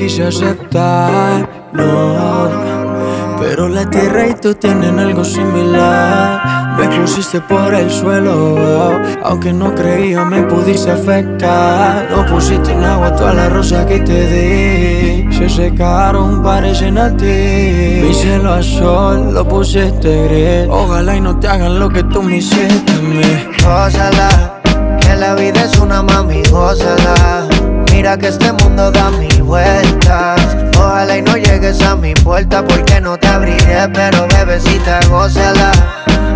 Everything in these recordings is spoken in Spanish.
quise aceptar, no. Pero la tierra y tú tienen algo similar. Me pusiste por el suelo, aunque no creía me pudiste afectar. No pusiste en agua toda la rosa que te di. Se secaron, parecen a ti. Mi cielo a sol lo pusiste gris. Ojalá y no te hagan lo que tú me hiciste a mí. Gózala, que la vida es una mami, gózala. Mira que este mundo da mil Ojalá y no llegues a mi puerta porque no te abriré, pero bebecita, gózala.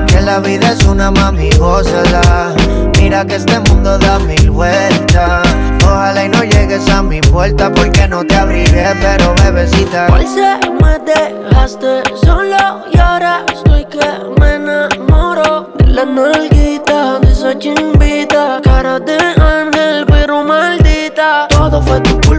Que la vida es una mami, gózala. Mira que este mundo da mil vueltas. Ojalá y no llegues a mi puerta porque no te abriré, pero bebecita. Hoy se me dejaste solo y ahora estoy que me enamoro de la nalguita, de esa chimbita, cara de ángel pero maldita.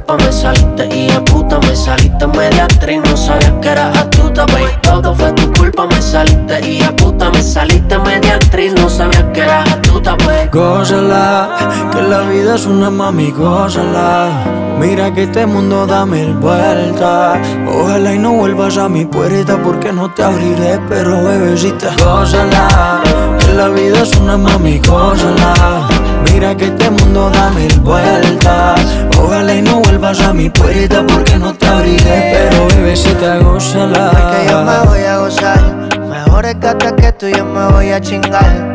Me saliste y a puta me saliste media actriz, no sabía que eras astuta, baby. Todo fue tu culpa, me saliste y a puta me saliste media actriz, no sabía que eras astuta, baby. Gózala, que la vida es una mami, gózala. Mira que este mundo da mil vueltas. Ojalá y no vuelvas a mi puerta porque no te abriré, pero bebecita, gózala. Que la vida es una mami, gózala. Mira que este mundo da mil vueltas. Ojalá y no vuelvas a mi puerta porque no te abriré, pero bebecita, gózala. que yo me voy a gozar. Mejor es que hasta que tú yo me voy a chingar.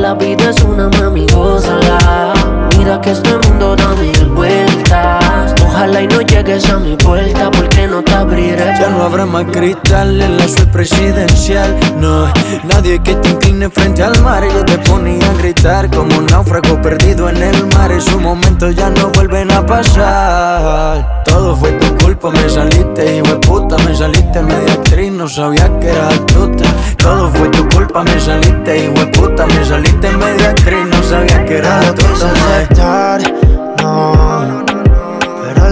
La vida es una mami, gózala. Mira que este mundo da mil vueltas. Ojalá y no llegues a mi puerta porque no te abriré. Ya no habrá más cristal en la suite presidencial. No, nadie que te incline frente al mar. Yo te ponía a gritar como un náufrago perdido en el mar. Esos momentos ya no vuelven a pasar. Todo fue tu culpa, me saliste, de puta. Me saliste media actriz, no sabía que eras astuta. Todo fue tu culpa, me saliste, hijo de puta. Me saliste media actriz, no sabía que eras astuta.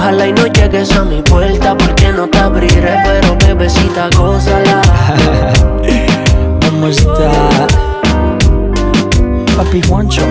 Ojalá y no llegues a mi puerta porque no te abriré, pero bebecita, gózala. ¿Cómo está? Papi Juancho.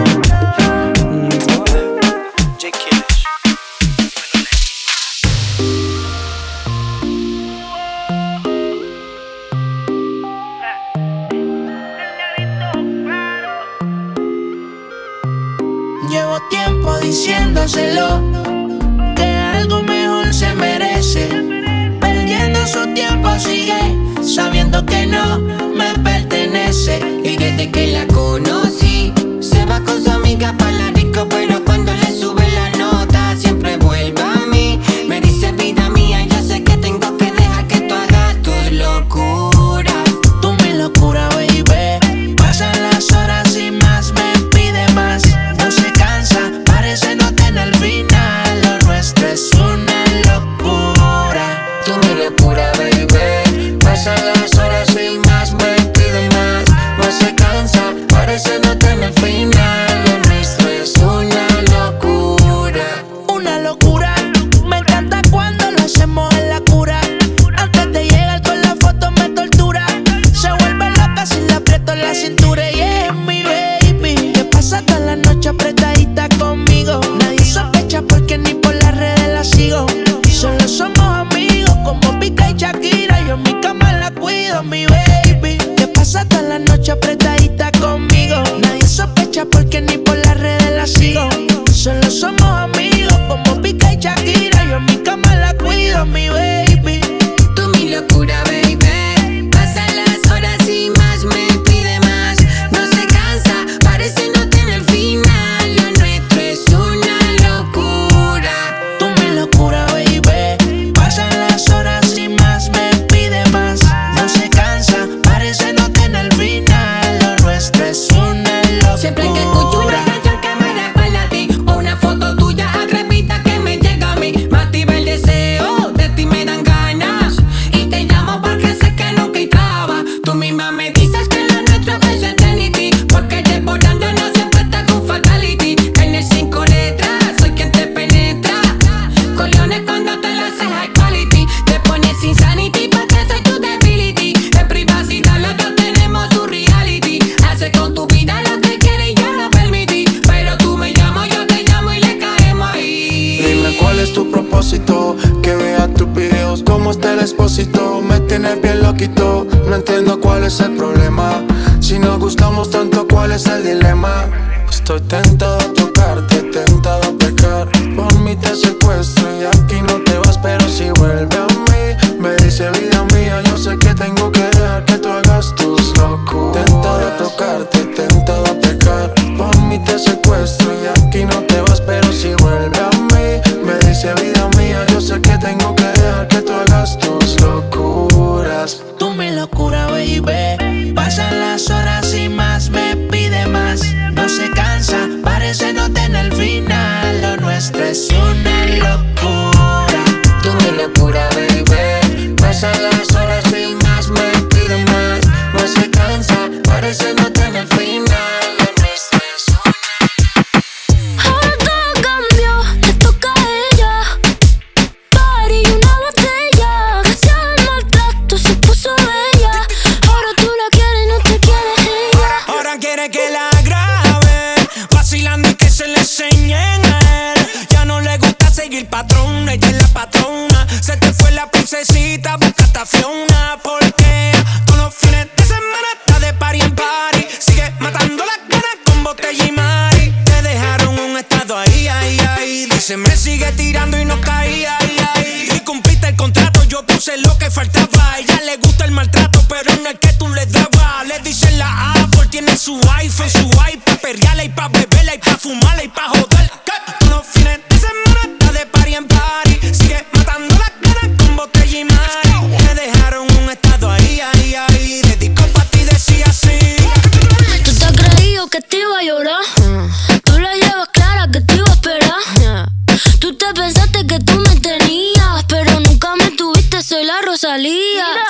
estación una porquería. Todos los fines de semana está de party en party. Sigue matando las ganas con botella y mari. Te dejaron un estado ahí, ahí, ahí. Dice, me sigue tirando y no caí, ahí, ahí. Y cumpliste el contrato, yo puse lo que faltaba. A ella le gusta el maltrato, pero no es que tú le dabas. Le dicen la Apple, tiene su iPhone, su iPad, perreala y pa' beberla y pa' fumarla y pa'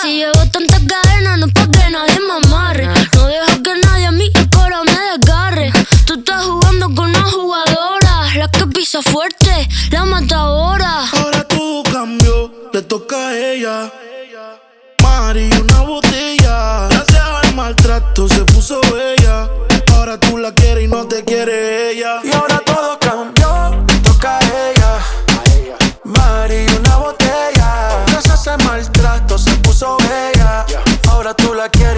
Si llevo tantas cadenas, no es pa' que nadie me amarre. Ah. No dejo que nadie a mí el coro me desgarre. Tú estás jugando con una jugadora, la que pisa fuerte, la mata ahora. Ahora todo cambió, le toca a ella. Mari, una botella. Gracias al maltrato se puso bella. Ahora tú la quieres y no te quiere ella. ahora tú la quieres.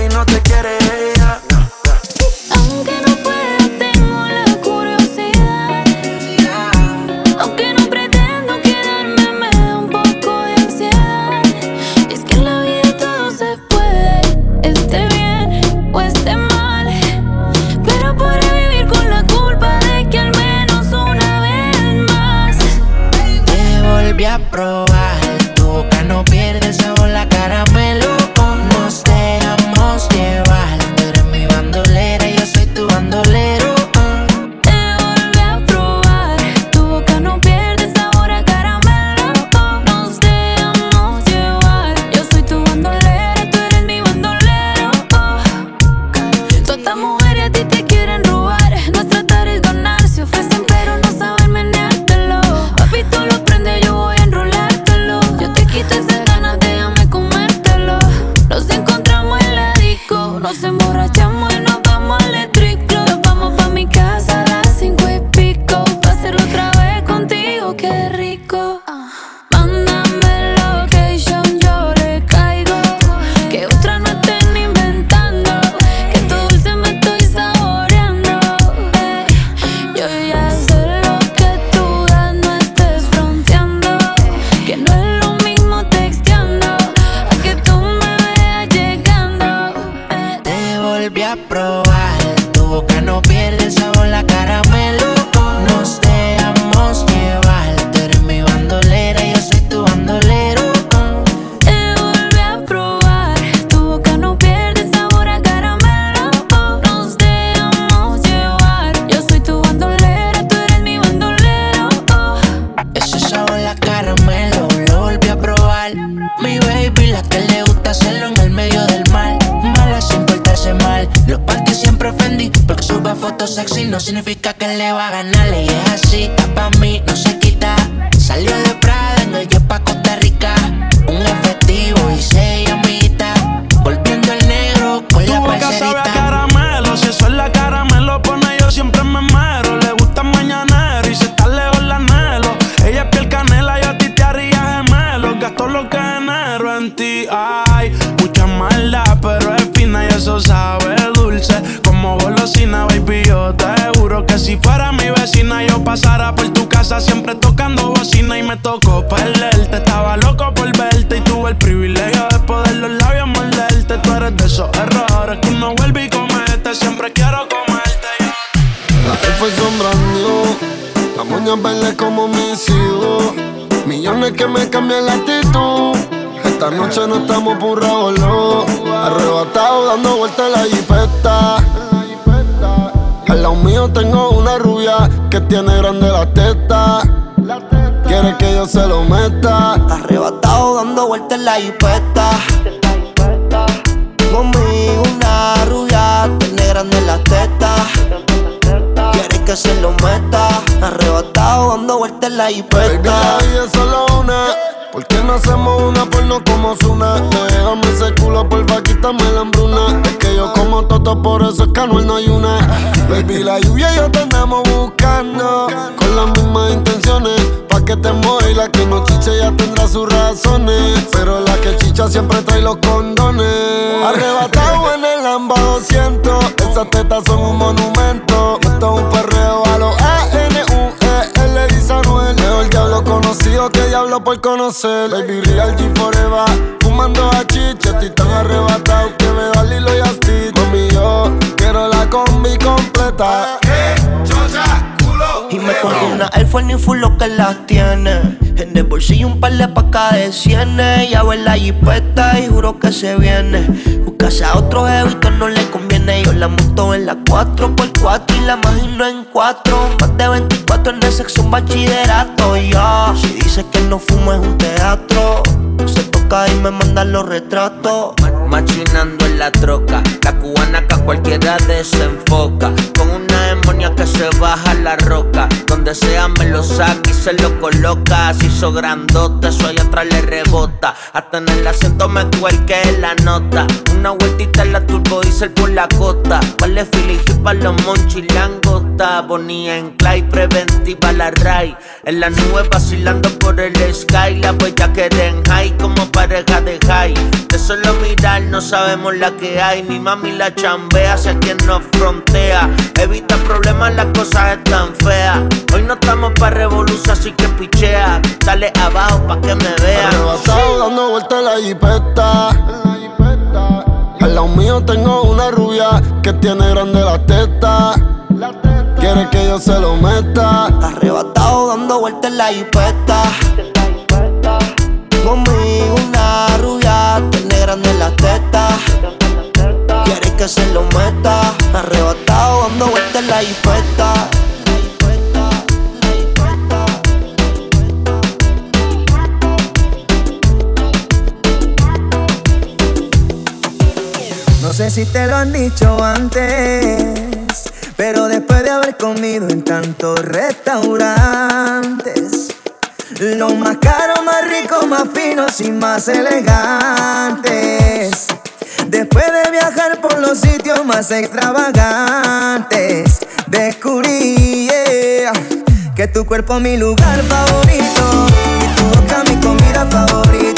sexy no significa que le va a ganar. Y es así, pa' mí no se quita. Salió de noche no estamos por no. Arrebatado dando vueltas en la jipeta. Al lado mío tengo una rubia que tiene grande la teta. Quiere que yo se lo meta. Arrebatado dando vueltas en la jipeta. Conmigo una rubia tiene grande la teta. Quiere que se lo meta. Arrebatado dando vueltas en la jipeta. Baby, la es solo una. ¿Por qué no hacemos una porno como Zuna? Déjame ese culo, porfa, quítame la hambruna. Es que yo como toto, por eso es que no hay una. Baby, la lluvia y yo te andamos buscando Con las mismas intenciones. Pa' que te y la que no chiche ya tendrá sus razones. Pero la que chicha siempre trae los condones. Arrebatado en el Lamba 200 Esas tetas son un monumento. Esto es un perreo Conocido que diablo por conocer. Baby Real G Forever. Fumando a tan arrebatado Que me da Lilo y Asti Mami yo quiero la combi completa y me compro una Air Force full lo que las tiene. En el bolsillo un par de pacas de cienes. Ya ver la jipeta y juro que se viene. Buscase a otro jevito no le conviene. Yo la monto en la 4x4 y la imagino en 4. Más de 24 en el sexo un bachillerato. Ya, si dice que no fumo es un teatro. Se y me manda los retratos. Machinando en la troca, la cubana que a cualquiera desenfoca. Con una demonia que se baja la roca. Donde sea me lo saca y se lo coloca. Si hizo grandote, eso allá atrás le rebota. Hasta en el asiento me cuelque la nota. Una vueltita en la turbo diesel por la costa. Vale fili para los monchis langota. Bonía en clay, preventiva la ray. En la nube vacilando por el sky. La huella que en high como pareja de high. De solo mirar no sabemos la que hay. Ni mami la chambea, sé quien nos frontea. Evita problemas, las cosas están feas. Hoy no estamos pa' revolución, así que pichea. Dale abajo pa' que me vean. Arrebatado dando vueltas en la jipeta. Al lado mío tengo una rubia que tiene grande la teta. Quiere que yo se lo meta. Arrebatado dando vueltas en la jipeta. Conmigo una rubia tiene grande la teta. Quiere que se lo meta. Arrebatado dando vueltas en la jipeta. No sé si te lo han dicho antes, pero después de haber comido en tantos restaurantes, lo más caro, más rico, más finos y más elegantes. Después de viajar por los sitios más extravagantes, descubrí que tu cuerpo es mi lugar favorito y tu boca mi comida favorita,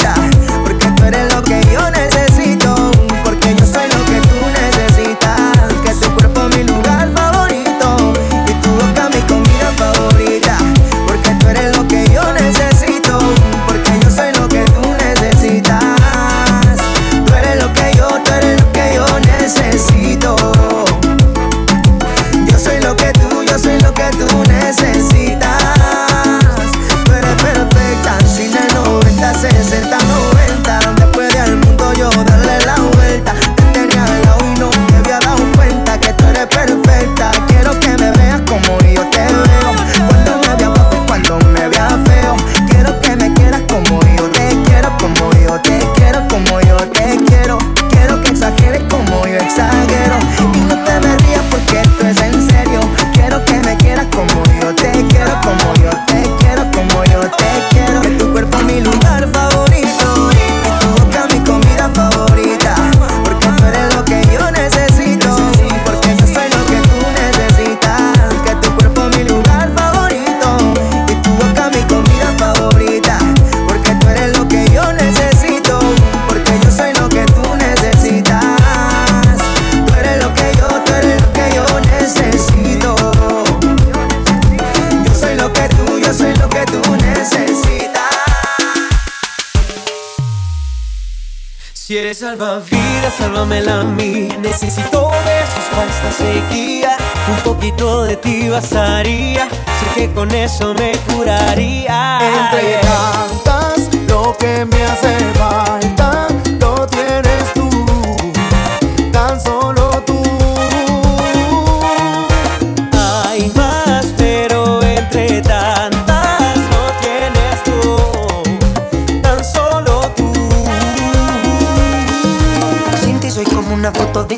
dámela a mí. Necesito besos para esta sequía. Un poquito de ti bastaría. Sé que con eso me curaría. Entre tantas, lo que me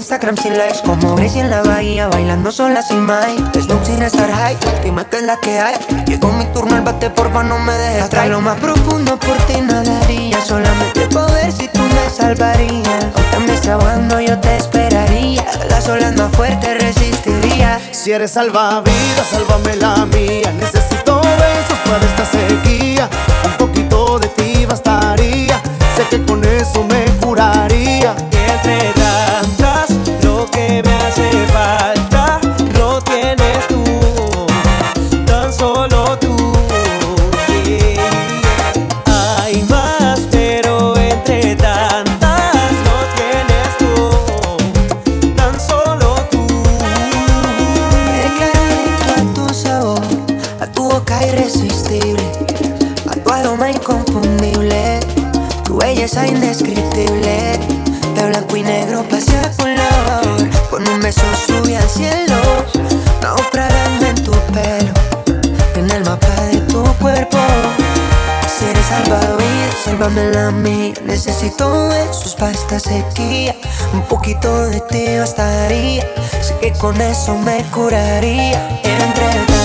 Instagram sin likes Como Gracie en la bahía Bailando sola sin Mike Snoop sin estar high Última que es la que hay. Llegó mi turno al bate Porfa no me dejes atrás. Lo más profundo por ti nadaría. Solamente poder si tú me salvarías. Aunque me está yo te esperaría. Las olas más fuertes resistiría. Si eres salvavidas, sálvame la mía. Necesito besos para esta sequía. belleza indescriptible. De blanco y negro pasé a color Con un beso subí al cielo Naufragando en tu pelo. En el mapa de tu cuerpo. Si eres salvavidas, sálvamela a mí Necesito besos para esta sequía. Un poquito de ti bastaría. Sé que con eso me curaría. Era entre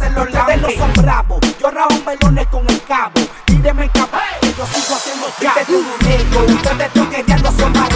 se lo lave. Ustedes no son bravos, yo rajo melones con el cabo. Mírenme capaz, yo sigo haciendo ya. Ustedes son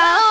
Oh.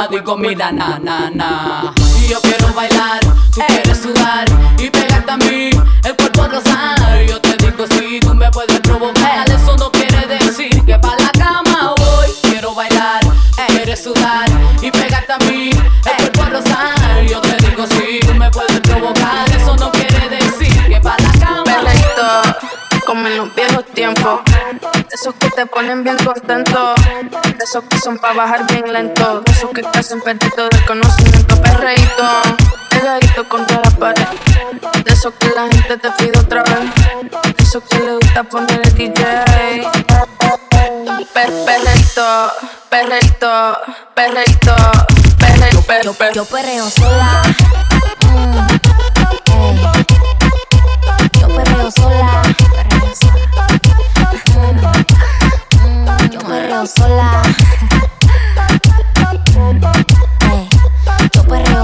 mamado y comida, na, na, na. Y yo quiero bailar, tú quieres sudar y pegarte a mí, el cuerpo rosado. Yo te digo si sí, tú me puedes provocar, eso no quiere decir que pa' la cama voy. Quiero bailar, tú quieres sudar y pegarte a mí, el cuerpo rosado. Yo te digo si sí, tú me puedes provocar, eso no quiere decir que pa' la cama Perfecto, como en los viejos tiempos, esos que te ponen bien contento esos que son pa' bajar bien lento. De esos que casi perdido de conocimiento, perreíto. Pegadito contra la pared. De esos que la gente te pide otra vez. De esos que le gusta poner el DJ. Per perreito, perreito, perreito, perreito, per yo, yo perreo sola. Mm, yo perreo sola. Perreo mm, yo perreo sola.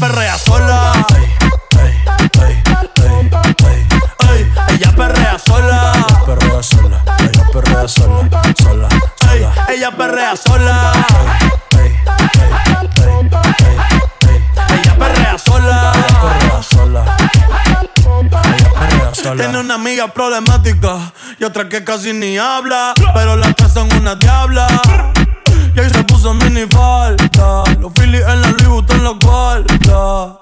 Perrea sola. Ey, ella perrea sola. Perrea sola. Ella perrea sola. Sola. Ey, ella perrea sola. Ella perrea sola. Perrea sola. Tiene una amiga problemática y otra que casi ni habla. Pero las tres son una diabla. Y ahí se puso mini falta. Los Phillies en la Louis Vuitton los guarda.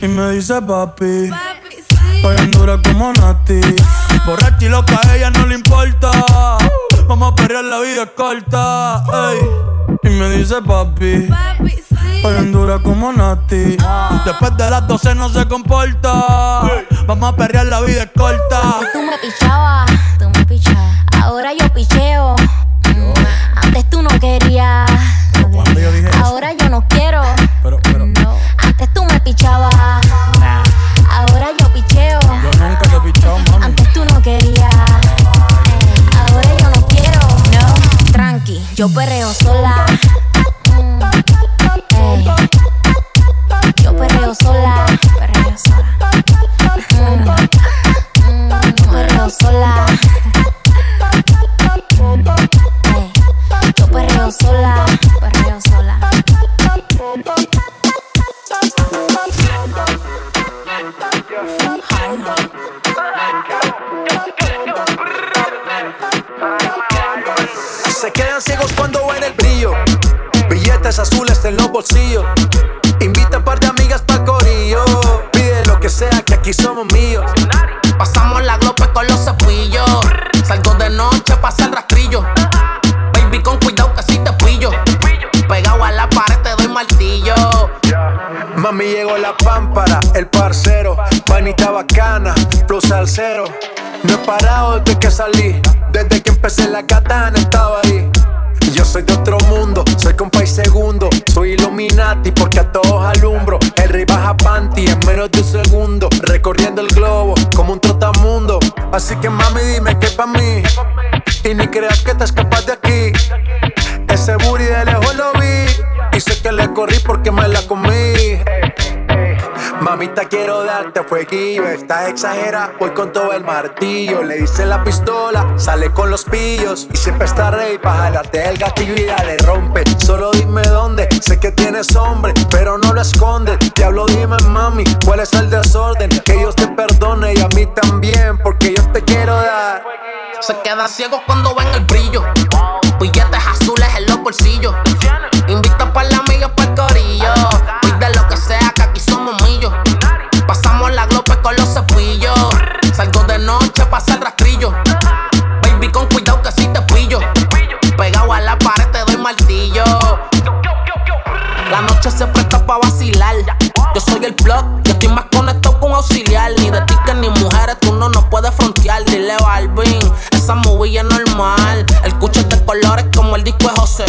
Y me dice papi. Estoy en dura como Nati. Borracha y loca, a ella no le importa. Vamos a perrear, la vida es corta. Y me dice papi. Estoy en dura como Nati. Después de las 12 no se comporta. Vamos a perrear, la vida es corta. Tú me pichabas, tú me pichabas. Ahora yo picheo. Mm, Antes tú no querías. Pichabas. Ahora yo picheo. Yo nunca te he pichado, mami. Antes tú no querías. Ahora yo no quiero. No. Tranqui, yo perreo sola. Parado desde que salí, desde que empecé la katana estaba ahí. Yo soy de otro mundo, soy compa y segundo. Soy Illuminati porque a todos alumbro. El rey baja panty en menos de un segundo. Recorriendo el globo como un trotamundo. Así que mami, Quiero darte fueguillo. Estás exagera, voy con todo el martillo. Le hice la pistola, sale con los pillos. Y siempre está rey para jalarte el gatillo y dale rompe. Solo dime dónde, sé que tienes hombre, pero no lo escondes. Diablo, dime mami, cuál es el desorden. Que Dios te perdone y a mí también, porque yo te quiero dar. Se queda ciego cuando ven el brillo. Billetes azules en los bolsillos. Invita para la Balvin, esa movie es normal. El cucho es de colores como el disco de José.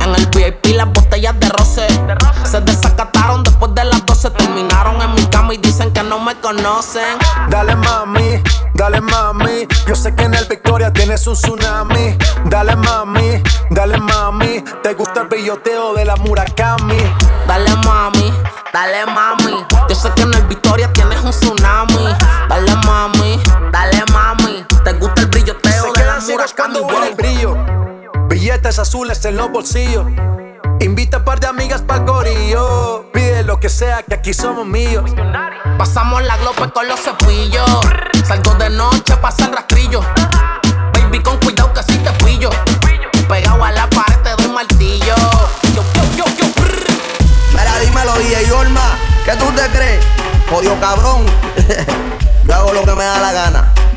En el VIP las botellas de roce. Se desacataron después de las 12. Terminaron en mi cama y dicen que no me conocen. Dale mami, dale mami. Yo sé que en el Victoria tienes un tsunami. Dale mami, dale mami. Te gusta el brilloteo de la Murakami. Dale mami, dale mami. Yo sé que en el Victoria tienes un tsunami. En los bolsillos. Invita a par de amigas para corillo. Pide lo que sea, que aquí somos míos. Pasamos la glope con los cepillos. Salgo de noche, pasa el rastrillo. Baby, con cuidado que si te pillo. Pegado a la pared te doy martillo. Yo, yo, yo, yo. Mira, dímelo, DJ Olma, ¿qué tú te crees? Jodido cabrón. Yo hago lo que me da la gana.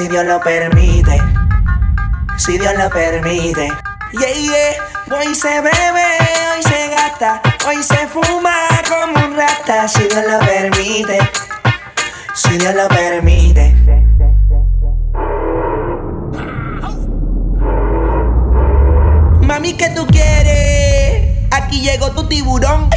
Si Dios lo permite. Si Dios lo permite. Yeah. Hoy se bebe, hoy se gasta, hoy se fuma como un rata, si Dios lo permite. Si Dios lo permite. Mami, ¿qué tú quieres? Aquí llegó tu tiburón.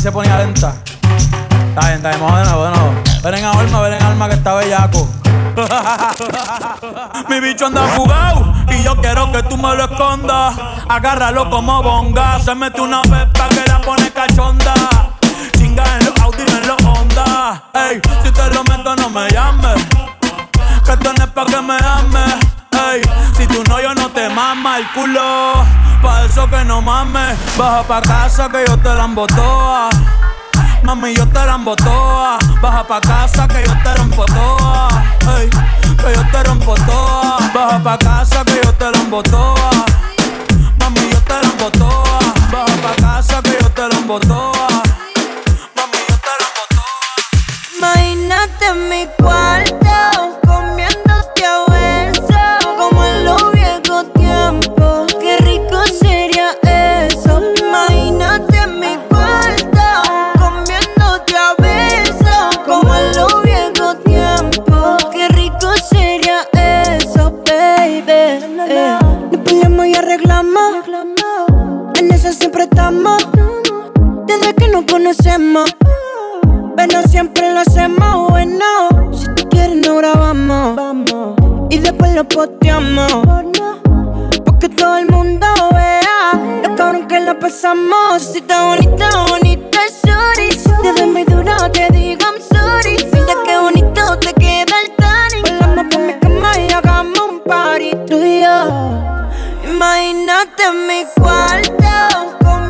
Se ponía lenta. Está bien, está bien, vamos de nuevo, de. Ven en alma, ven en alma que está bellaco. Mi bicho anda fugado y yo quiero que tú me lo escondas. Agárralo como bonga. Se mete una pepa Baja pa' casa que yo te la embotoa. Mami, yo te la embotoa. Baja pa' casa que yo te rompo toa. Que yo te rompo toa. Baja pa' casa que yo te la embotoa. Mami, yo te la embotoa. Baja pa' casa que yo te la embotoa. Imagínate en mi cuarto estamos. Desde que nos conocemos. Pero siempre lo hacemos bueno. Si tú quieres, no grabamos. Y después lo posteamos. Porque todo el mundo vea lo cabrón que la pasamos. Si está bonita, bonita, sorry. Si te ves muy dura, te digo I'm sorry. Mira qué bonito te queda el tanning. Volamos por mi cama y hagamos un party tú y yo. Imagínate mi cuarto comiéndote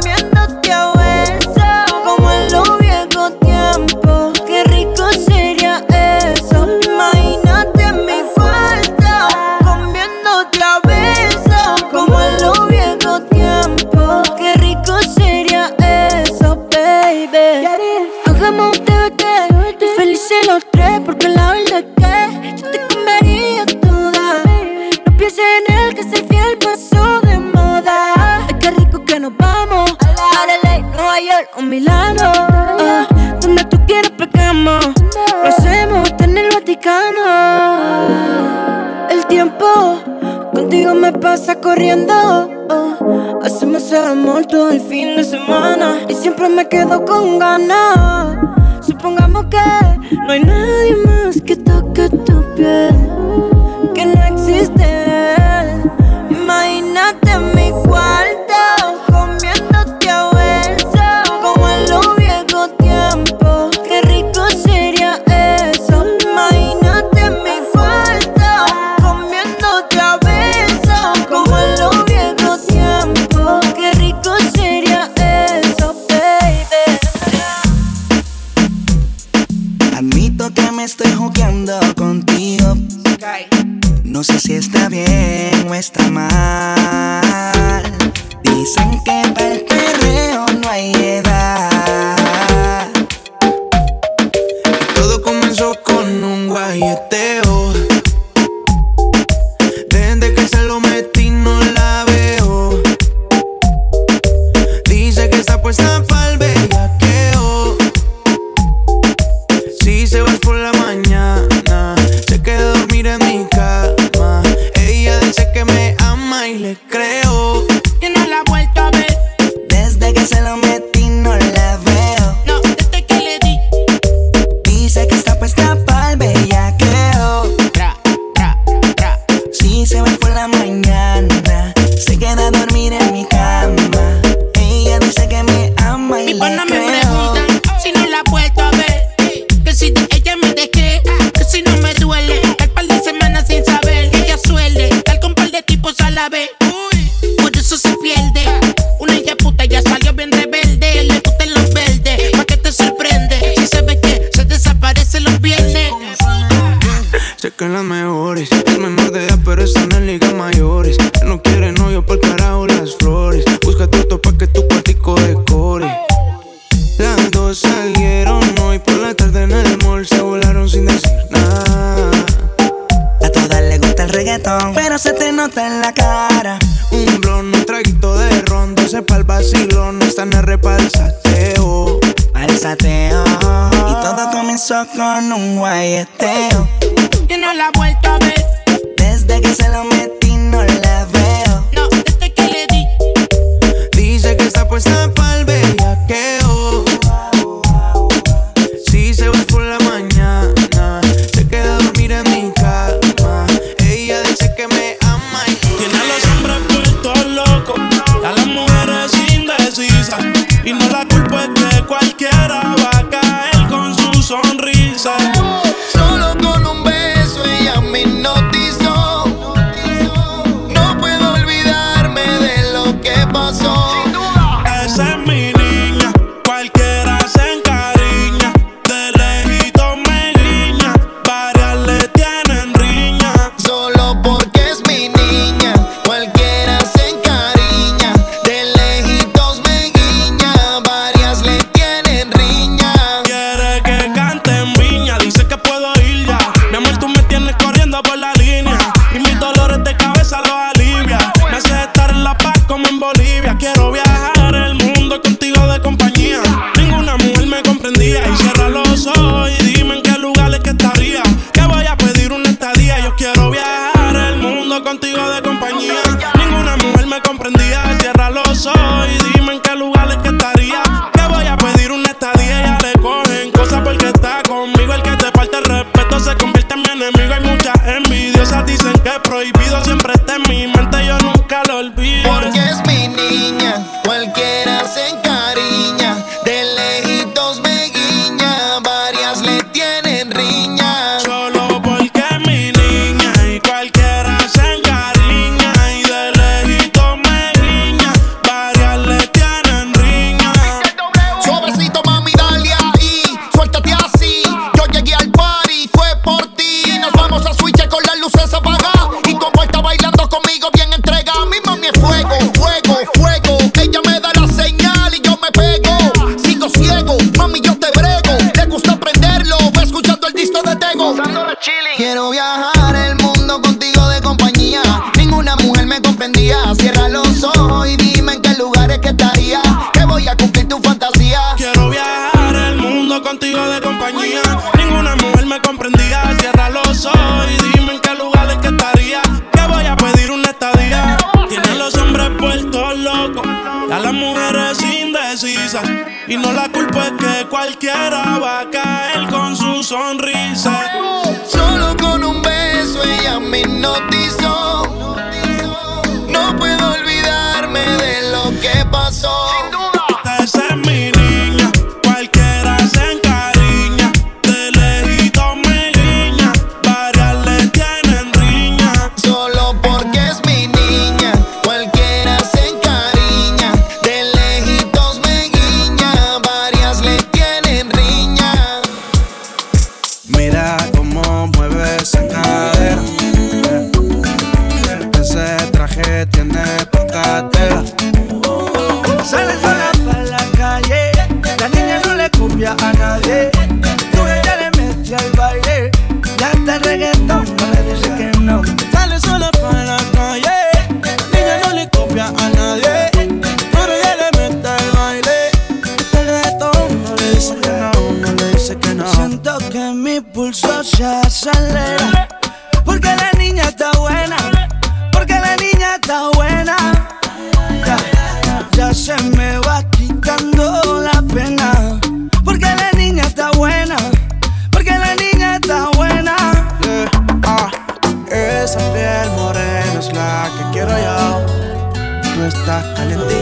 estás calientillo.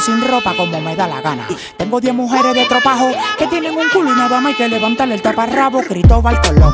sin ropa como me da la gana. Tengo 10 mujeres de tropajo que tienen un culo y nada más hay que levantarle el taparrabo. Cristóbal Colón.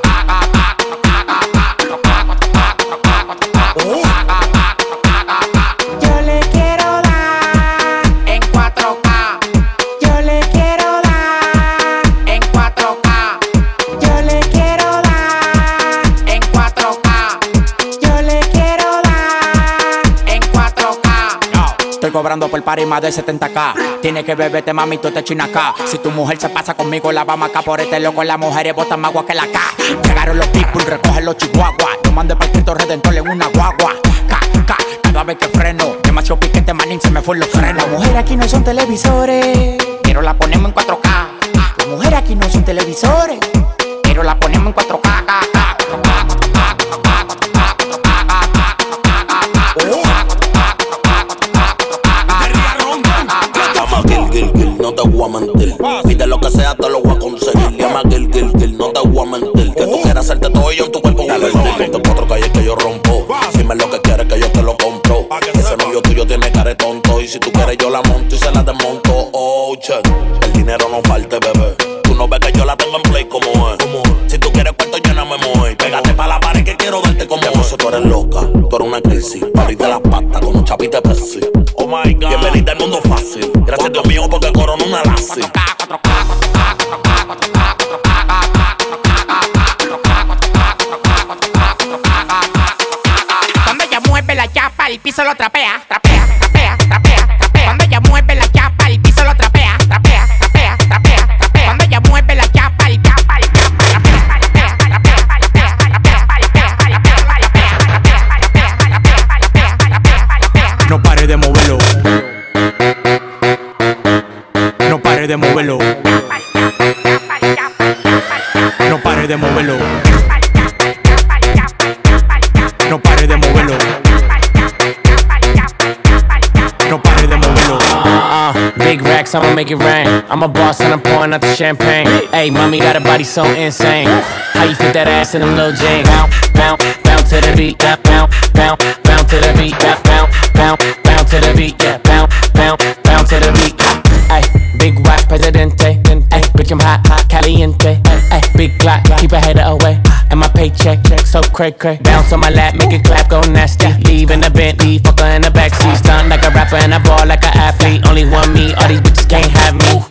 cobrando por par y de 70k. Tienes que beberte, mami, tú te chinas acá. Si tu mujer se pasa conmigo, la vamos acá por este loco. Las mujeres botan más agua que la K. Llegaron los people, recogen los chihuahuas. No mande para Cristo Redentor en una guagua. K, K, cada vez que freno. Demasiado piquete, manín, se me fue los frenos. Las mujeres aquí no son televisores, pero la ponemos en 4K. Las mujeres aquí no son televisores, pero la ponemos en 4K. mentir. Pide lo que sea, te lo voy a conseguir. Llama Gil, Gil, Gil, no te voy a mentir. Que tú quieras hacerte todo ello en tu cuerpo. Dale, ponte cuatro calles que yo rompo. Dime lo que quieres que yo te lo compro. Ese novio tuyo tiene cara tonto. Y si tú quieres, yo la monto y se la desmonto. Oh, che, el dinero no falte, bebé. Tú no ves que yo la tengo en play como es. Si tú quieres cuarto, lléname, mujer. Pégate pa' la pared que quiero darte como es. tú eres loca, tú eres una crisis. Pariste las patas como chapita de Oh my God. Bienvenida al mundo fácil. Gracias Dios mío porque coronó una lanza. Cuando ella mueve la chapa, el piso lo trapea. trapea. de moverlo. No pare de moverlo. No pare de moverlo. No pare de moverlo. Uh, uh, big racks, I'ma make it rain. I'm a boss and I'm pouring out the champagne. Hey, mommy got a body so insane. How you fit that ass in them little jeans? Bounce, bounce, bounce to the beat. Bounce, bounce, bounce to the beat. Bounce, bounce, bounce to the beat. Yeah, bounce, bounce, bounce to the beat. Presidente, ay, bitch, I'm hot, hot caliente. Ay, big clock keep a hater away. And my paycheck, check so cray cray. Bounce on my lap, make it clap, go nasty. Leave in the Bentley, fucker in the backseat. Stunt like a rapper and a ball like an athlete. Only one me, all these bitches can't have me.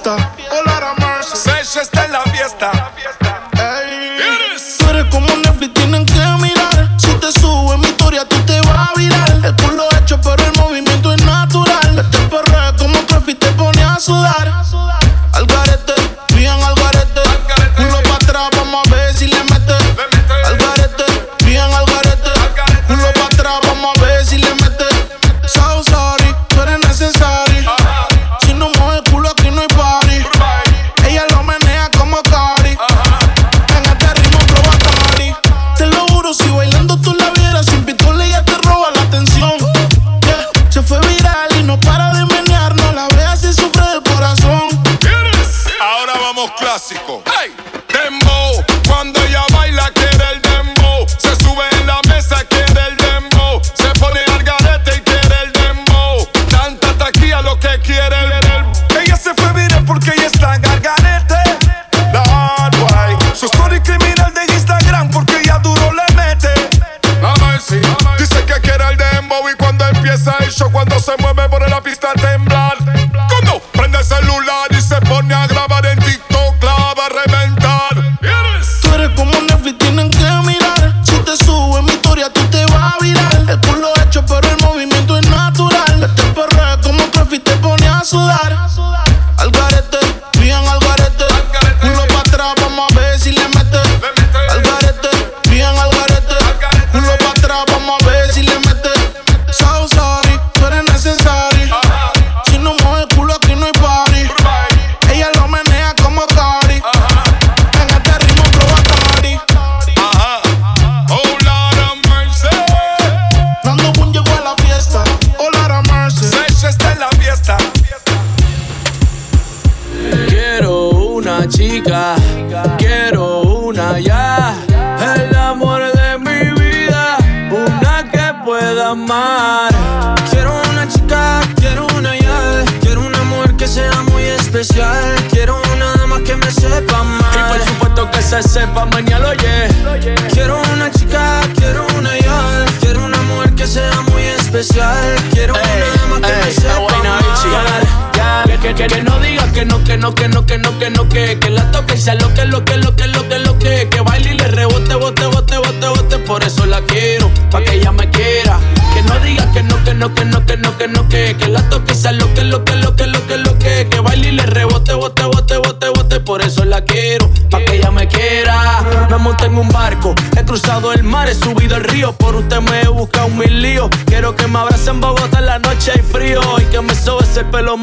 stop.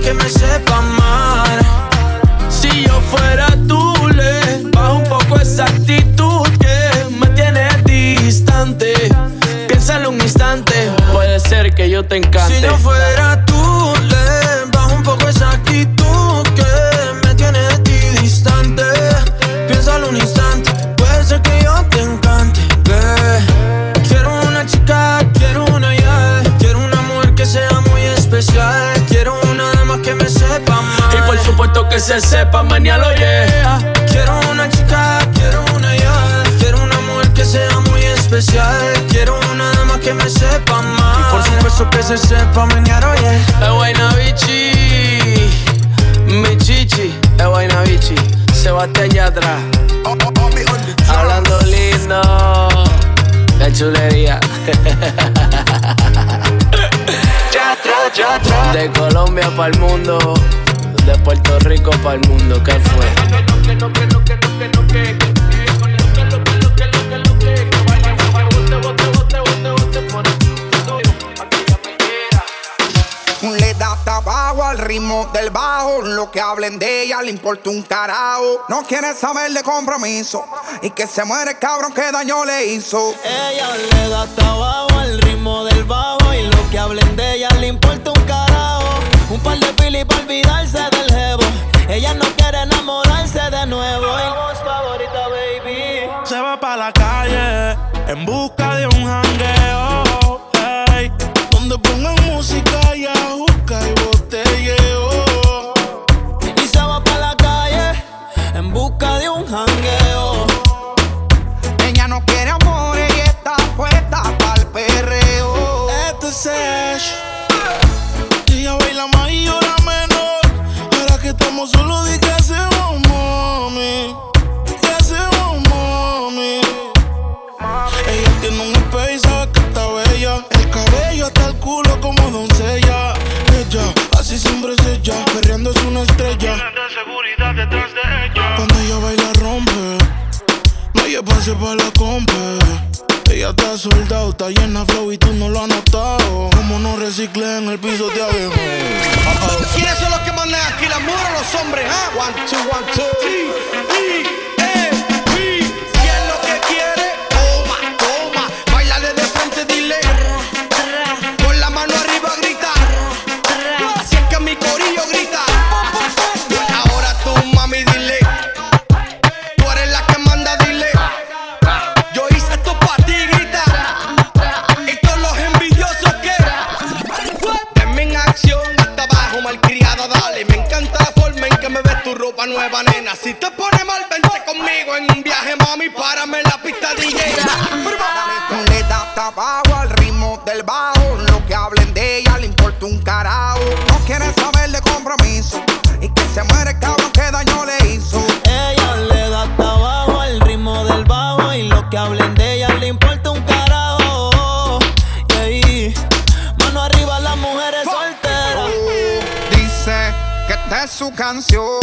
que me sepa amar. Si yo fuera tú, le bajo un poco esa actitud que me tiene distante. Piénsalo un instante, puede ser que yo te encante. Si yo fuera tú, le que se sepa, mañana lo yeah. Quiero una chica, quiero una ya. Quiero una mujer que sea muy especial. Quiero una dama que me sepa más. Y por supuesto que se sepa, mañana oye. Yeah. La bichi, mi chichi, la guayna bichi. Sebastián Yatra. Oh, oh, oh, Hablando lindo, la chulería. Yatra, Yatra. De Colombia para el mundo de Puerto Rico para el mundo, ¿qué fue? Le da tabaco al ritmo del bajo, lo que hablen de ella le importa un carajo. No quiere saber de compromiso y que se muere el cabrón que daño le hizo. Ella le da tabaco al ritmo del bajo y lo que hablen de ella le importa un carajo. Un par de pili para olvidarse del jevo. Ella no quiere enamorarse de nuevo. Se va para la calle en busca de un jangueo. Donde pongan música y ajú Estamos solos, di que hacemos, mami. ¿Qué hacemos, mami? Ella tiene un y sabe que está bella. El cabello hasta el culo como doncella. Ella, así siempre es ella. Perreando es una estrella. seguridad detrás de ella. Cuando ella baila, rompe. No hay espacio para la compa. Ella está soldado, está llena flow y tú no lo has notado. Como no reciclé en el piso de abajo. ¿Quiénes son los que mandan aquí las mujeres o los hombres? ah? One, two, one, two. eh, Si nueva, nena. Si te pone mal, vente conmigo en un viaje, mami. Párame en la pista DJ. Es su canción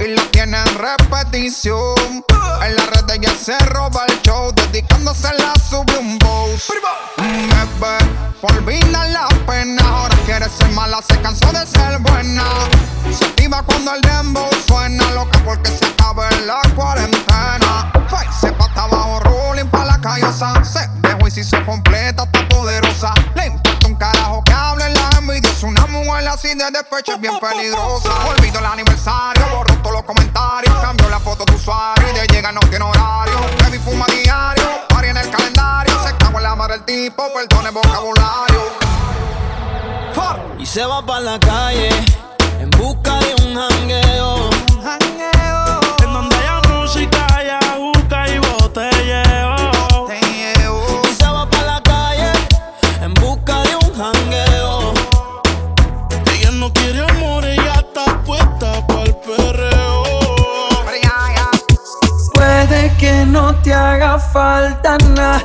y la tiene en repetición. En la red ella se roba el show, dedicándose la sube un boss. Bebé, olvida la pena, ahora quiere ser mala, se cansó de ser buena. Se activa cuando el dembow suena, loca porque se acaba en la cuarentena. Ay, se pata abajo, rolling pa' la callosa. Se dejó y se hizo completa, está poderosa. Le carajo que hablen la envidiosa. Una mujer así de despecho es bien peligrosa. Olvido el aniversario, borró todos los comentarios. Cambió la foto de usuario y de llega no tiene horario. Baby fuma diario, party en el calendario. Se cago en la madre del tipo, perdone vocabulario. Y se va para la calle en busca de un jangueo. Que no te haga falta nada,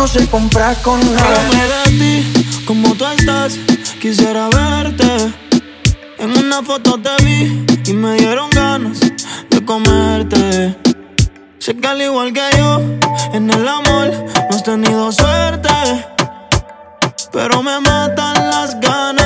no se compra con nada. de ti, como tú estás, quisiera verte. En una foto te vi y me dieron ganas de comerte. Sé que al igual que yo, en el amor no has tenido suerte. Pero me matan las ganas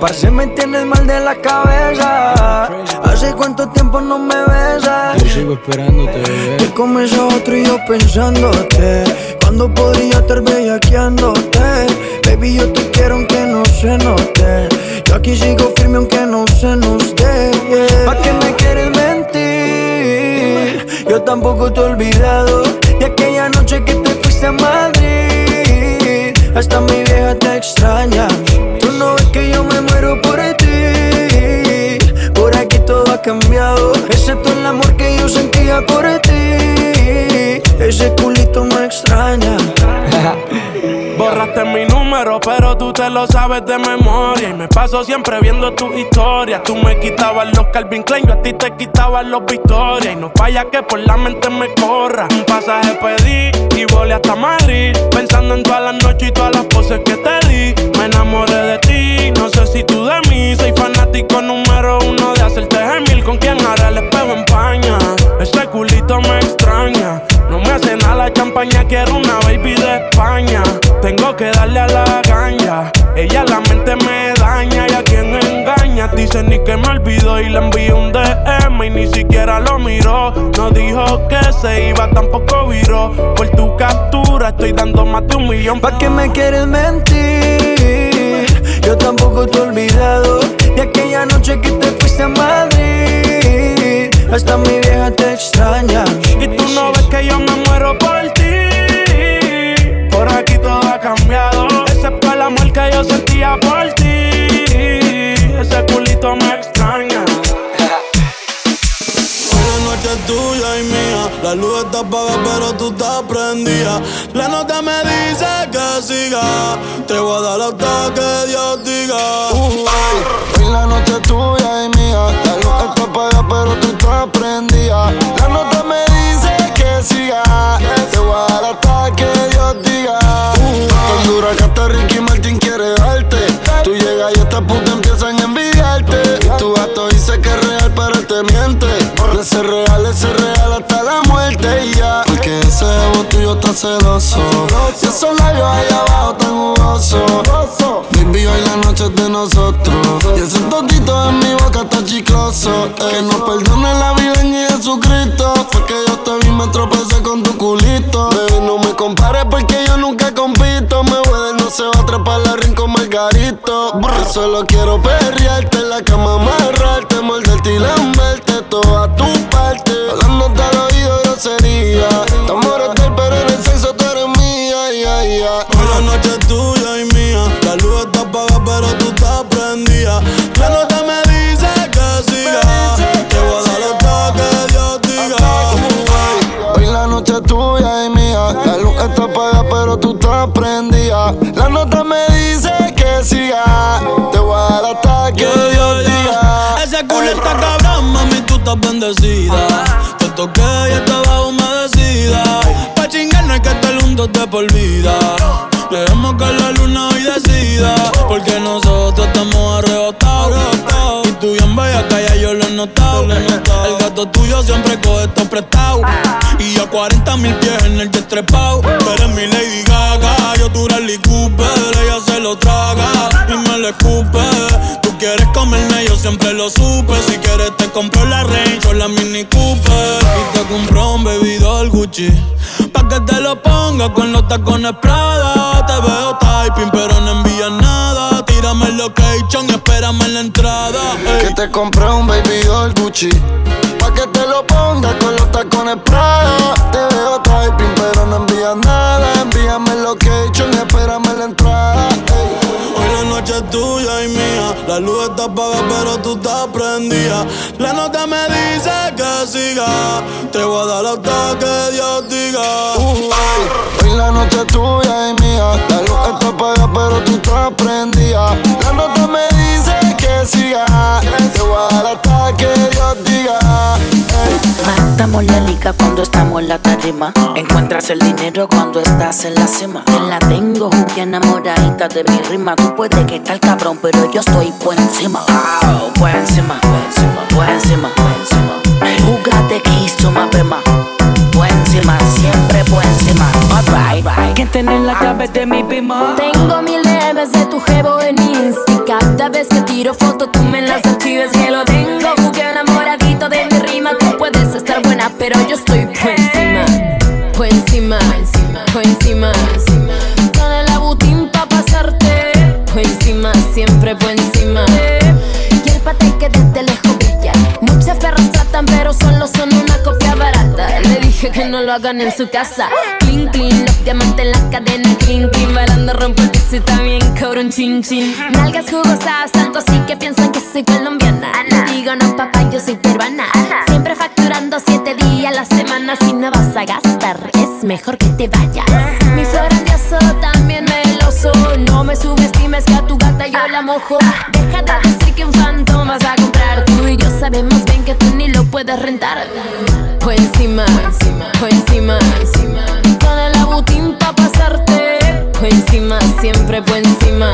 Parce, me tienes mal de la cabeza. Hace cuánto tiempo no me besas. Yo sigo esperándote, bebé. Te comes a otro y yo pensándote. Cuando podría estar bellaqueándote. Baby, yo te quiero aunque no se note. Yo aquí sigo firme aunque no se nos dé. yeah. ¿Pa' qué me quieres mentir? Yo tampoco te he olvidado de aquella noche que te fuiste a Madrid. Hasta mi vieja te excepto el amor que yo sentía por ti. Ese culito me extraña. Borraste mi número, pero tú te lo sabes de memoria. Y me paso siempre viendo tus historias. Tú me quitabas los Calvin Klein, yo a ti te quitabas los Victoria. Y no falla que por la mente me corra. Un pasaje pedí y volé hasta Madrid. Pensando en todas las noches y todas las poses que te di. Me enamoré de ti, no sé si tú de mí. Soy fanático número uno de hacerte gemil. Con quien hará el espejo en paña. Ese culito me extraña. No me hace nada la champaña, quiero una baby de España. Tengo que darle a la ganja. Ella la mente me daña y a quien engaña. Dice ni que me olvidó y le envié un DM y ni siquiera lo miró. No dijo que se iba, tampoco viró. Por tu captura estoy dando más de un millón. ¿Pa' qué me quieres mentir? Yo tampoco te he olvidado de aquella noche que te fuiste a Madrid. Hasta mi vieja te extraña. Y tú no ves que yo me muero por ti. Por aquí todo ha cambiado, yo sentía por ti. Ese culito me extraña. Hoy la noche es tuya y mía. La luz está apagada, pero tú estás prendida. La nota me dice que siga. Te voy a dar hasta que Dios diga. Hoy la noche es tuya y mía. La luz está apagada, pero tú estás prendida. La nota me dice que siga. Te voy a dar hasta que Dios diga. Tan dura que hasta Ricky Martin quiere darte. Tú llegas y estas putas empiezan a envidiarte. Y tu gato dice que es real, pero te miente. De ser real, es ser real hasta la muerte y ya. Porque ese ego tuyo está celoso. Y esos labios allá abajo tan jugosos. Baby, hoy la noche es de nosotros. Y ese totito en mi boca está chicloso. Que nos perdone se va a atrapar la rin con Margarito. Yo solo quiero perrearte en la cama, amarrarte, morderte y lamberte toda tu parte. Hablándote al oído grosería. Estamos está apagada, pero tú estás prendida. La nota me dice que siga. Te voy a dar hasta que Dios diga. Ese culo está cabrón, mami, tú estás bendecida. Te toqué y estaba humedecida. Pa' chingar no hay que estar juntos de por vida. Dejemos que la luna hoy decida. Porque nosotros estamos arrebatados. Tú bien bella que ya yo lo he notado. El gato tuyo siempre coge esto prestado. Y yo 40 mil pies en el jet trepao. Tú eres mi Lady Gaga. Yo tu Rally Cooper. Ella se lo traga y me lo escupe. Tú quieres comerme, yo siempre lo supe. Si quieres te compro la Range o la Mini Cooper. Y te compro un bebidor Gucci. Pa' que te lo ponga con los tacones Prada. Te veo typing, pero no envías nada. Tírame el location espérame en la entrada. Que te compré un baby doll Gucci. Pa' que te lo pongas con los tacones Prada. Te veo typing, pero no envías nada. Envíame el location espérame en la entrada. Noche es tuya y mía. La luz está apagada, pero tú estás prendida. La nota me dice que siga. Te voy a dar hasta que Dios diga. Hoy la noche es tuya y mía. La luz está apagada, pero tú estás prendida. La nota me siga. Te voy a dar hasta que Dios diga. ey. Matamos la liga cuando estamos en la tarima. Encuentras el dinero cuando estás en la cima. Te la tengo jugué enamoradita de mi rima. Tú puedes que estar cabrón, pero yo estoy por encima. Oh, por encima, por encima, por encima, por encima. Who got encima, siempre por encima. Alright, right. que tener la clave de mi bima. Tengo mil DMs de tu jevo en Insta. Y cada vez que tiro foto, tú me las escribes que lo tengo. Jugué enamoradito de mi rima. Tú puedes estar buena, pero yo estoy buena. no lo hagan en su casa. Clean, clean, los diamantes, las cadenas, clean, clean. Bailando rompo el piso y también cobro un chin, chin. Nalgas jugosas, tanto así que piensan que soy colombiana. No digo no, papá, yo soy peruana. Siempre facturando siete días a la semana. Si no vas a gastar, es mejor que te vayas. Mi flow grandioso, también meloso. No me subestimes que a tu gata yo la mojo. Deja de decir que un fandom vas a comprar. Tú y yo sabemos bien que tú ni lo puedes rentar. Por encima, por encima, encima. La butín pa' pasarte. Por encima, siempre por encima.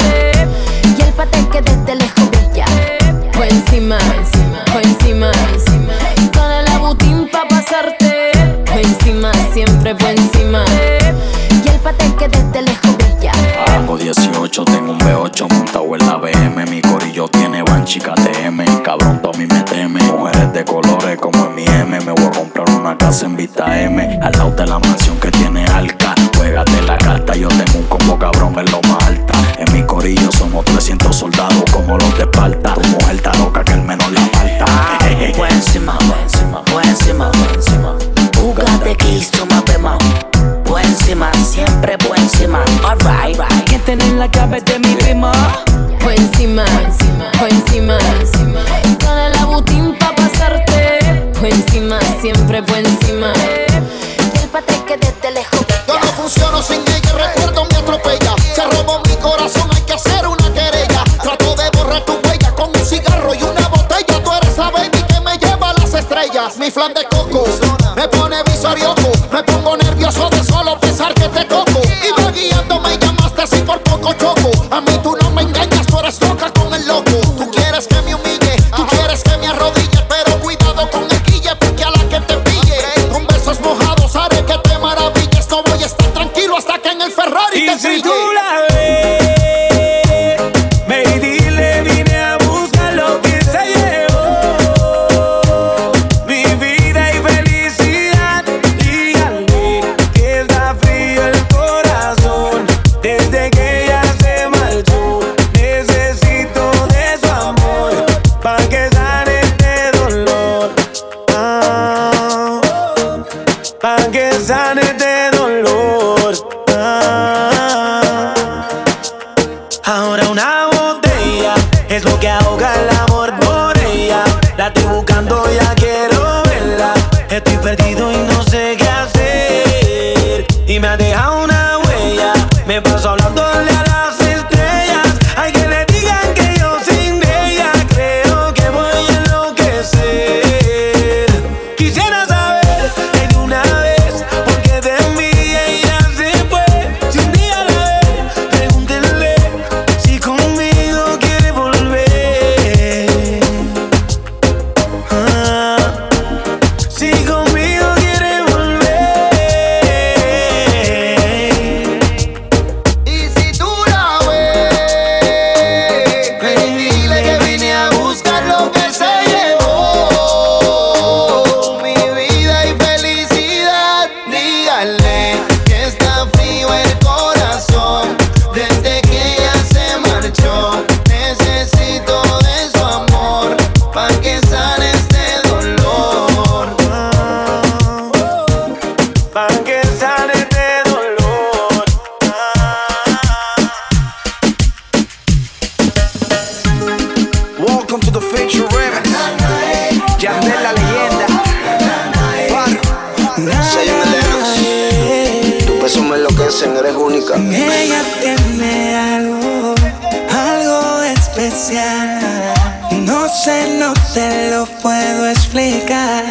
te lo puedo explicar.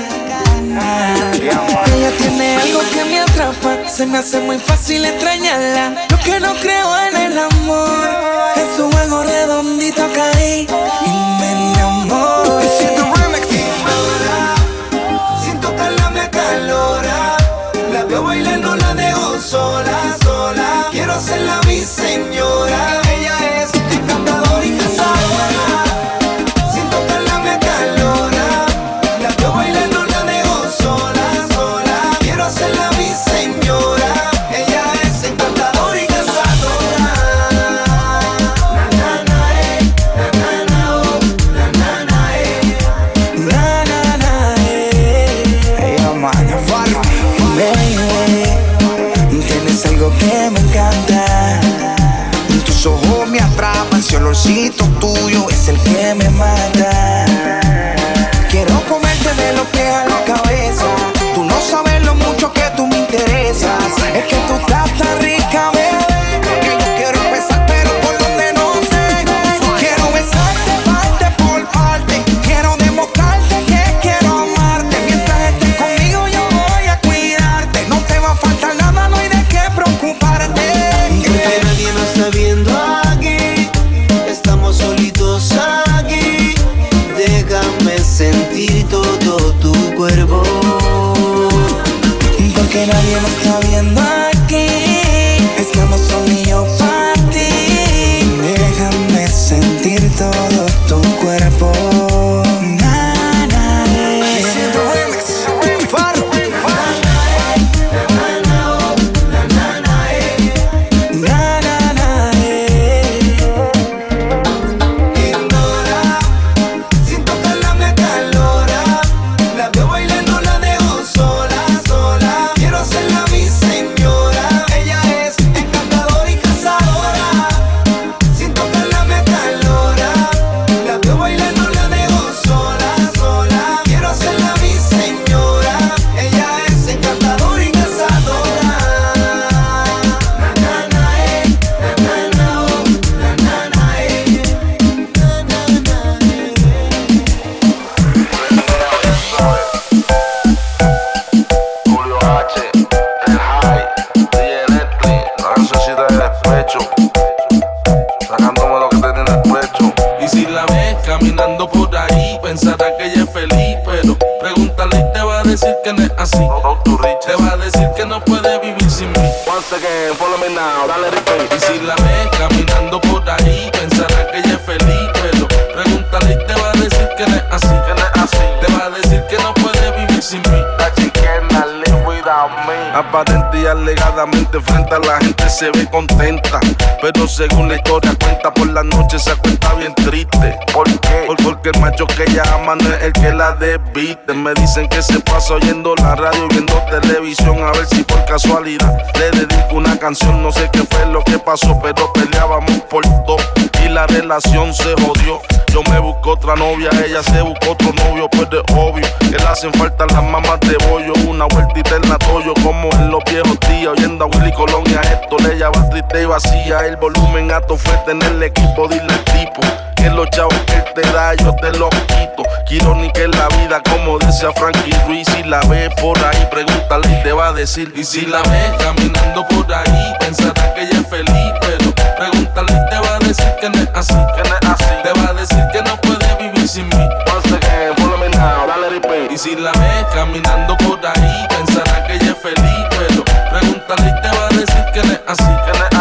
Ella tiene algo que me atrapa, se me hace muy fácil extrañarla. Yo que no creo en el amor, es un juego redondito caí y me enamoré. Siento remix, siento que la me calora. La veo bailando, la dejo sola, sola. Quiero ser la mi señora. Y alegadamente frente a la gente se ve contenta. Pero según la historia cuenta por la noche se cuenta bien triste. ¿Por qué? porque el macho que ella ama no es el que la debite. Me dicen que se pasa oyendo la radio, viendo televisión. A ver si por casualidad le dedico una canción. No sé qué fue lo que pasó, pero peleábamos por todo. Y la relación se jodió. Yo me busco otra novia, ella se buscó otro novio, pues de obvio que le hacen falta las mamás de bollo. Una vueltita en la toyo, como en los viejos días, oyendo a Willy Colón y a esto le llama triste y vacía. El volumen alto fue tener el equipo, dile al tipo que los chavos que él te da, yo te los quito. Quiero ni que la vida, como decía Frankie Ruiz, si la ves por ahí, pregúntale y te va a decir. Y si la ves caminando por ahí, pensará que ella es feliz. Pero pregúntale y te va a decir que no es así. Te va a decir que no puede vivir sin mí. Once again, follow me now, dale repeat. Y si la ves caminando por ahí, decir que no es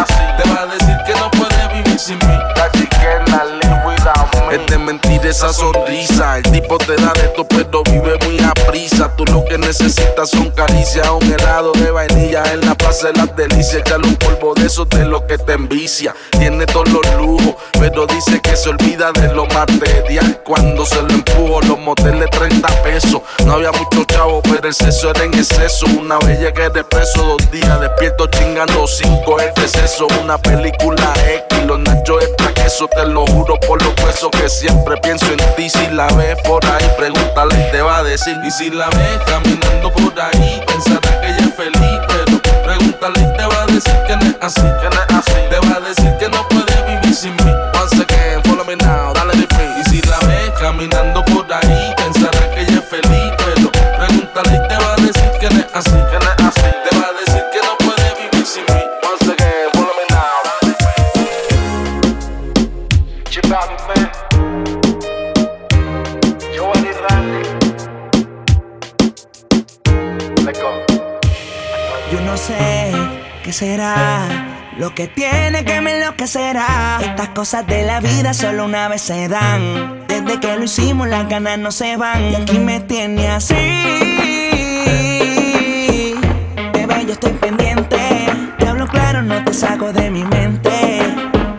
esa sonrisa. El tipo te da de todo, pero vive muy a prisa. Tú lo que necesitas son caricias, un helado de vainilla en la plaza de las delicias. Echarle un polvo de esos de lo que te envicia. Tiene todos los lujos, pero dice que se olvida de lo material. Cuando se lo empujo, los moteles 30 pesos. No había mucho chavo, pero el sexo era en exceso. Una vez llegué de preso, dos días despierto chingando cinco. El receso, una película X, los nachos extra queso. Te lo juro por los huesos que siempre pienso ti. Si la ves por ahí, pregúntale te va a decir. Y si la ves caminando por ahí, pensará que ella es feliz. Pero pregúntale y te va a decir que no es así. Te va a decir que no Será Lo que tiene que me enloquecerá. Estas cosas de la vida solo una vez se dan. Desde que lo hicimos, las ganas no se van. Y aquí me tiene así. Bebé, yo estoy pendiente. Te hablo claro, no te saco de mi mente.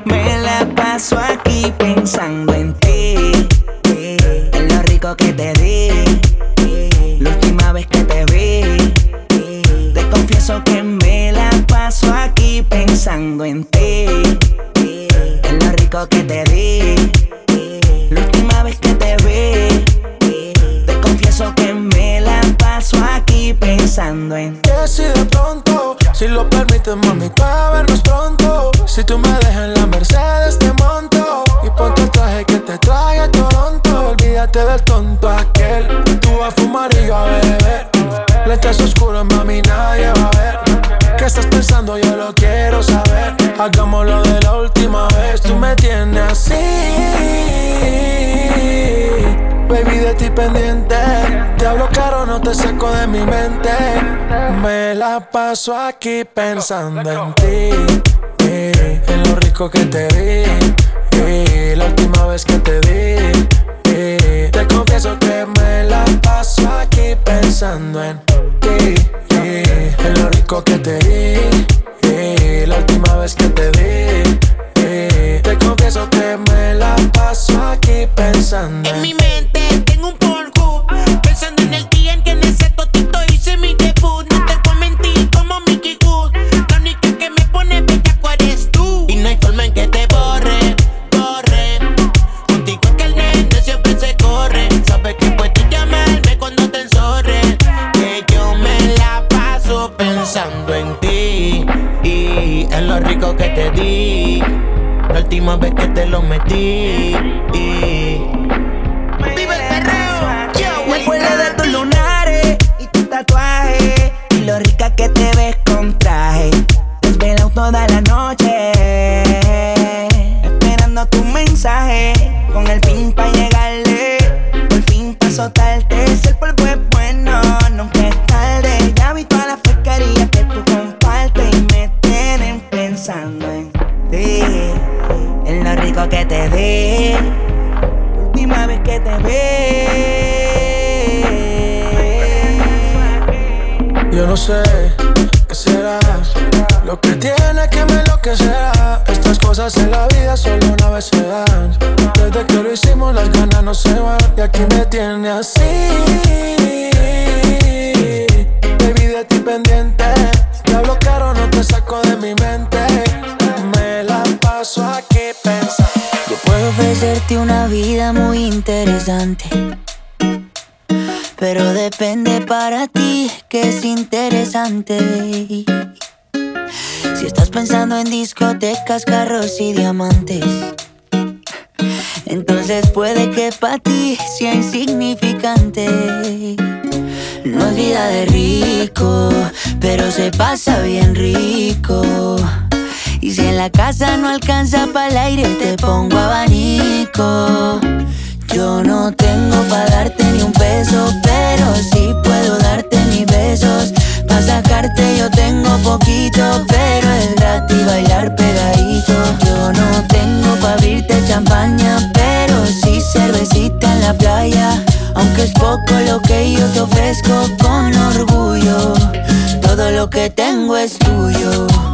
Me la paso aquí pensando en ti. Permites, mami, para vernos pronto. Si tú me dejas en la Mercedes, te monto. Y ponte el traje que te trae a Toronto. Olvídate del tonto aquel. Tú vas a fumar y yo a beber. Lentes oscuros, mami, nadie va a ver. ¿Qué estás pensando? Yo lo quiero saber. Hagámoslo de la última vez. Tú me tienes así. Baby, de ti pendiente. Te saco de mi mente. Me la paso aquí pensando en ti. eh, en lo rico que te vi. eh, la última vez que te vi. eh, te confieso que me la paso aquí pensando en ti. eh, en lo rico que te vi. eh, la última vez que te vi. eh, te confieso que me la paso aquí pensando en En mi mente casa no alcanza para el aire, te pongo abanico. Yo no tengo para darte ni un peso, pero sí puedo darte mis besos. Pa' sacarte yo tengo poquito, pero es gratis bailar pegadito. Yo no tengo pa' abrirte champaña, pero sí cervecita en la playa. Aunque es poco lo que yo te ofrezco con orgullo, todo lo que tengo es tuyo.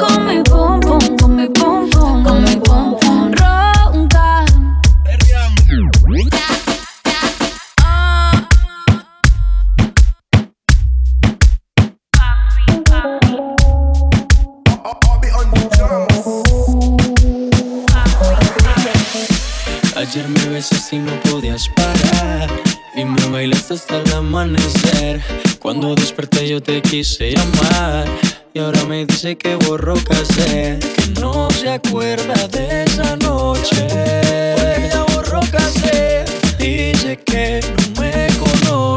con mi pum pum, con mi pum pum, con mi pum pum. Ronca. Ayer me besas y no podías parar Y me bailaste hasta el amanecer cuando desperté yo te quise llamar y ahora me dice que borró cassette, que no se acuerda de esa noche. Porque ella borró cassette, dice que no me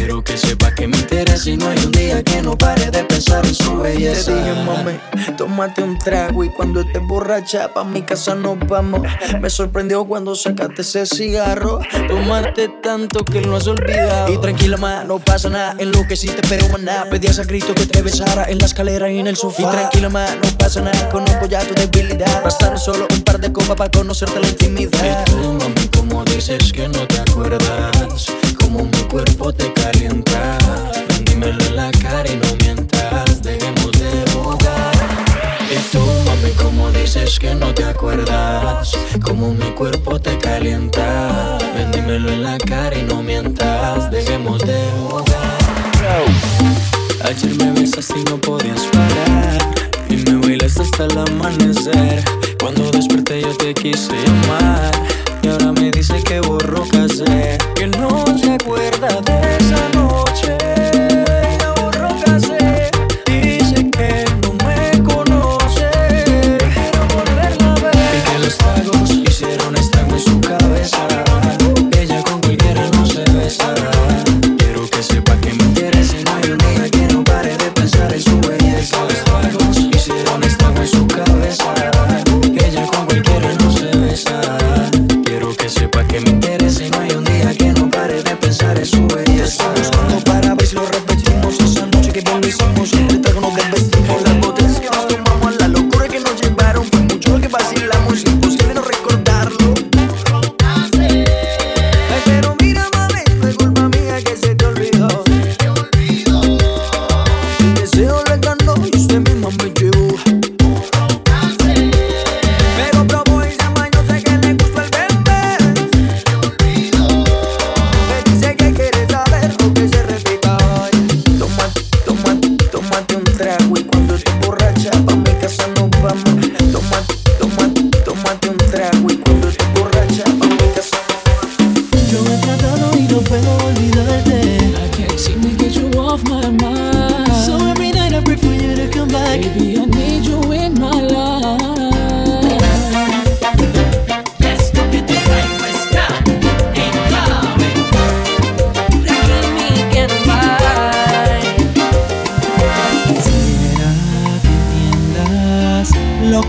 Quiero que sepas que me interesa y no hay un día que no pare de pensar en su belleza. Te dije, mami, tómate un trago y cuando estés borracha, pa' mi casa nos vamos. Me sorprendió cuando sacaste ese cigarro. Tomaste tanto que lo has olvidado. Y tranquila, ma, no pasa nada. En lo que sí te espero, maná. Pedías a Cristo que te besara en la escalera y en el sofá. Y tranquila, ma, no pasa nada. Conozco ya tu debilidad. Bastaron solo un par de copas para conocerte la intimidad. Y tú, mami, como dices que no te acuerdas como mi cuerpo te calienta. Dímelo en la cara y no mientas. Dejemos de jugar. Y tú, mami, como dices que no te acuerdas Como mi cuerpo te calienta Ven, dímelo en la cara y no mientas Dejemos de jugar Ayer me besaste y no podías parar Y me bailaste hasta el amanecer Cuando desperté yo te quise llamar Y ahora me dice que borró casé Que no se acuerda de esa noche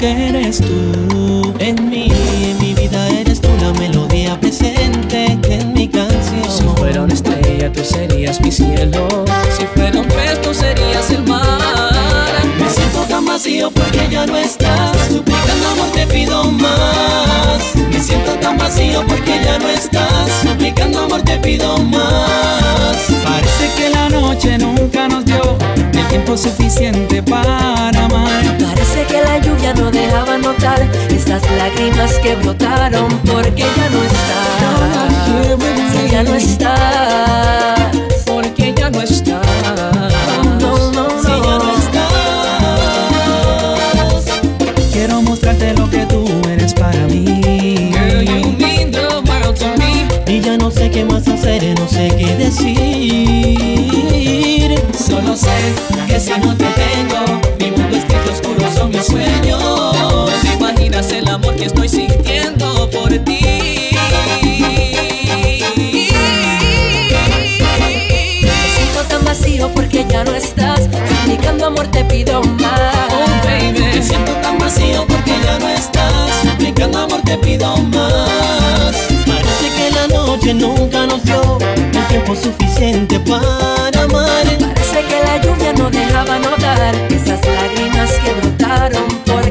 que eres tú en mí, en mi vida eres tú la melodía presente en mi canción. Si fuera una estrella tú serías mi cielo, si fuera un pez tú serías el mar. Me siento tan vacío porque ya no estás, suplicando amor te pido más. Me siento tan vacío porque ya no estás, suplicando amor te pido más. Parece que la noche nunca nos dio el tiempo suficiente para no dejaba notar esas lágrimas que brotaron porque ya no estás. Si ya no estás. Porque ya no estás. No, no, Si ya no estás. Quiero mostrarte lo que tú eres para mí. Girl, you mean the world to me. Y ya no sé qué más hacer, no sé qué decir. Solo sé que si no te tengo, mis sueños. ¿Te imaginas el amor que estoy sintiendo por ti? Me siento tan vacío porque ya no estás. Suplicando amor te pido más. Oh baby, me siento tan vacío porque ya no estás. Suplicando amor te pido más. Parece que la noche nunca nos dio el tiempo suficiente para amar. Parece que la lluvia no dejaba notar esas lágrimas que brotaron porque ya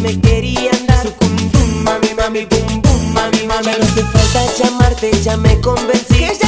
me querían dar. Su cum, mami, mami, bum, bum, mami, mami. Ya no hace falta llamarte, ya me convencí.